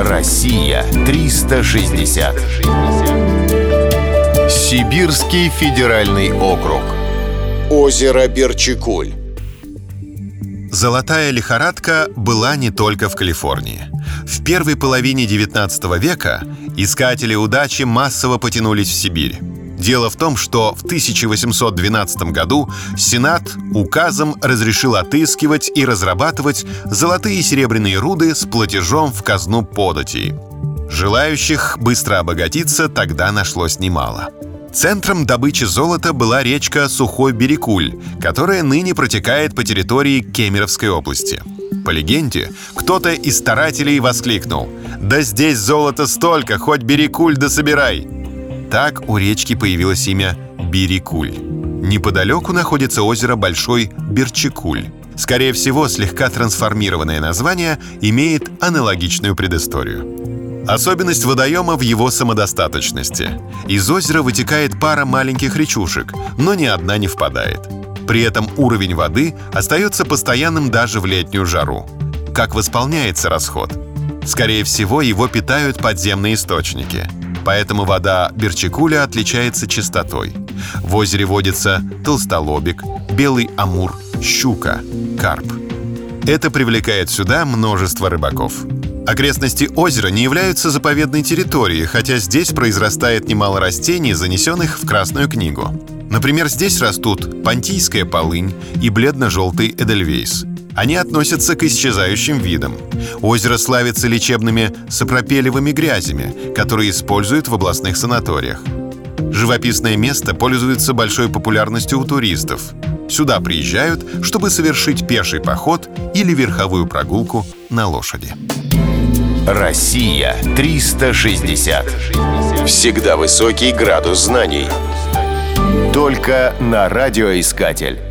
Россия 360. Сибирский федеральный округ. Озеро Берчикуль. Золотая лихорадка была не только в Калифорнии. В первой половине 19 века искатели удачи массово потянулись в Сибирь. Дело в том, что в 1812 году Сенат указом разрешил отыскивать и разрабатывать золотые и серебряные руды с платежом в казну податей. Желающих быстро обогатиться тогда нашлось немало. Центром добычи золота была речка Сухой Берекуль, которая ныне протекает по территории Кемеровской области. По легенде, кто-то из старателей воскликнул «Да здесь золота столько, хоть Берекуль да собирай!» Так у речки появилось имя Бирикуль. Неподалеку находится озеро Большой Берчикуль. Скорее всего, слегка трансформированное название имеет аналогичную предысторию. Особенность водоема в его самодостаточности. Из озера вытекает пара маленьких речушек, но ни одна не впадает. При этом уровень воды остается постоянным даже в летнюю жару. Как восполняется расход? Скорее всего, его питают подземные источники – поэтому вода Берчикуля отличается чистотой. В озере водится толстолобик, белый амур, щука, карп. Это привлекает сюда множество рыбаков. Окрестности озера не являются заповедной территорией, хотя здесь произрастает немало растений, занесенных в Красную книгу. Например, здесь растут пантийская полынь и бледно-желтый эдельвейс. Они относятся к исчезающим видам. Озеро славится лечебными сапропелевыми грязями, которые используют в областных санаториях. Живописное место пользуется большой популярностью у туристов. Сюда приезжают, чтобы совершить пеший поход или верховую прогулку на лошади. Россия 360. Всегда высокий градус знаний. Только на радиоискатель.